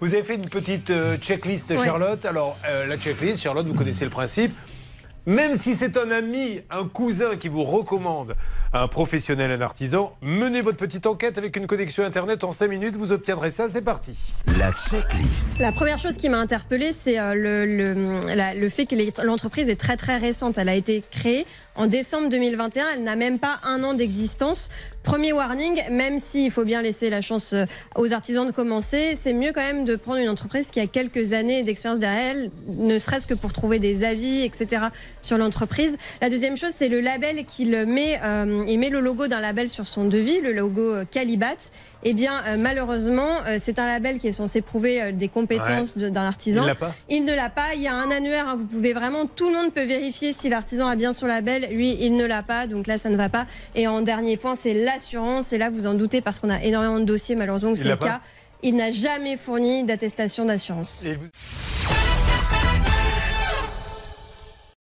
Vous avez fait une petite euh, checklist. Charlotte. Alors, euh, la checklist, Charlotte, vous connaissez le principe. Même si c'est un ami, un cousin qui vous recommande un professionnel, un artisan, menez votre petite enquête avec une connexion Internet en 5 minutes. Vous obtiendrez ça. C'est parti. La checklist. La première chose qui m'a interpellée, c'est euh, le, le, la- le fait que l'entreprise est très très récente. Elle a été créée en décembre 2021. Elle n'a même pas un an d'existence. Premier warning, même s'il faut bien laisser la chance euh, aux artisans de commencer, c'est mieux quand même de prendre une entreprise qui a quelques années d'expérience derrière elle, ne serait-ce que pour trouver des avis, etc. sur l'entreprise. La deuxième chose, c'est le label qu'il met. euh, il met le logo d'un label sur son devis, le logo euh, Calibat. Eh bien, euh, malheureusement, euh, c'est un label qui est censé prouver euh, des compétences d'un artisan. Il l'a pas Il ne l'a pas. Il y a un annuaire. hein, vous pouvez vraiment, tout le monde peut vérifier si l'artisan a bien son label. Lui, il ne l'a pas. Donc là, ça ne va pas. Et en dernier point, c'est l'assurance. Et là, vous en doutez parce qu'on a énormément de dossiers, malheureusement, où c'est le pas cas. Il n'a jamais fourni d'attestation d'assurance.